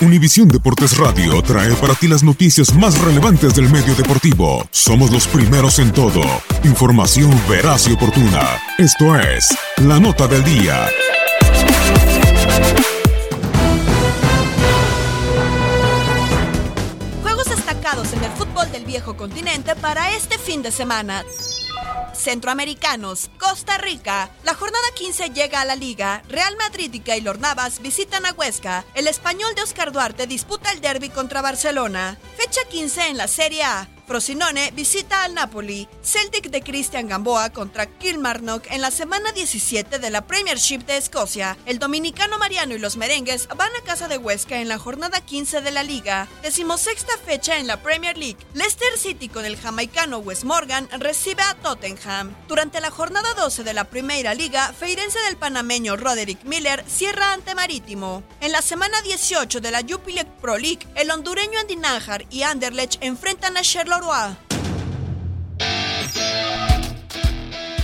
Univisión Deportes Radio trae para ti las noticias más relevantes del medio deportivo. Somos los primeros en todo. Información veraz y oportuna. Esto es La Nota del Día. Juegos destacados en el fútbol del viejo continente para este fin de semana. Centroamericanos, Costa Rica. La jornada 15 llega a la liga. Real Madrid y Keylor Navas visitan a Huesca. El español de Oscar Duarte disputa el derby contra Barcelona. Fecha 15 en la Serie A. Frosinone visita al Napoli. Celtic de Christian Gamboa contra Kilmarnock en la semana 17 de la Premiership de Escocia. El dominicano Mariano y los merengues van a casa de Huesca en la jornada 15 de la liga. Decimosexta fecha en la Premier League. Leicester City con el jamaicano Wes Morgan recibe a Tottenham. Durante la jornada 12 de la Primera Liga, Feirense del panameño Roderick Miller cierra ante Marítimo. En la semana 18 de la Jupiler Pro League, el hondureño Andy Nájar y Anderlecht enfrentan a Sherlock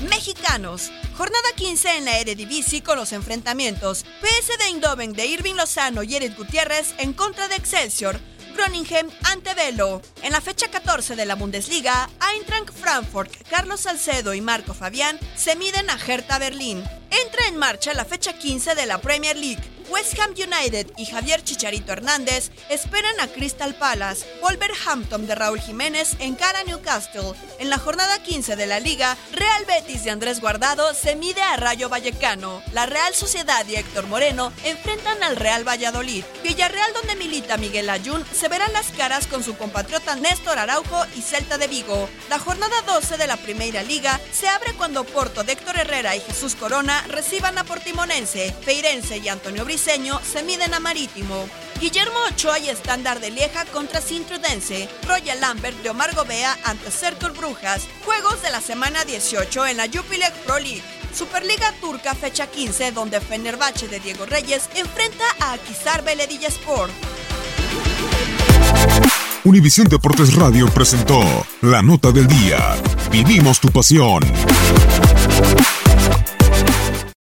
Mexicanos. Jornada 15 en la Eredivisie con los enfrentamientos. PS de Eindhoven de Irving Lozano y Eric Gutiérrez en contra de Excelsior. Groningen ante Velo. En la fecha 14 de la Bundesliga, Eintracht Frankfurt, Carlos Salcedo y Marco Fabián se miden a Hertha Berlín. Entra en marcha la fecha 15 de la Premier League. West Ham United y Javier Chicharito Hernández esperan a Crystal Palace. Wolverhampton de Raúl Jiménez encara a Newcastle. En la jornada 15 de la liga, Real Betis de Andrés Guardado se mide a Rayo Vallecano. La Real Sociedad y Héctor Moreno enfrentan al Real Valladolid. Villarreal donde milita Miguel Ayun se verán las caras con su compatriota Néstor Araujo y Celta de Vigo. La jornada 12 de la Primera Liga se abre cuando Porto de Héctor Herrera y Jesús Corona reciban a Portimonense. Feirense y Antonio Briseño se miden a Marítimo. Guillermo Ochoa y Estándar de Lieja contra Sintrudense. Royal Lambert de Omar Gobea ante Cercle Brujas. Juegos de la semana 18 en la Jupiler Pro League. Superliga Turca fecha 15 donde Fenerbahce de Diego Reyes enfrenta a Akisar Beledilla Sport. Univisión Deportes Radio presentó La Nota del Día. Vivimos tu pasión.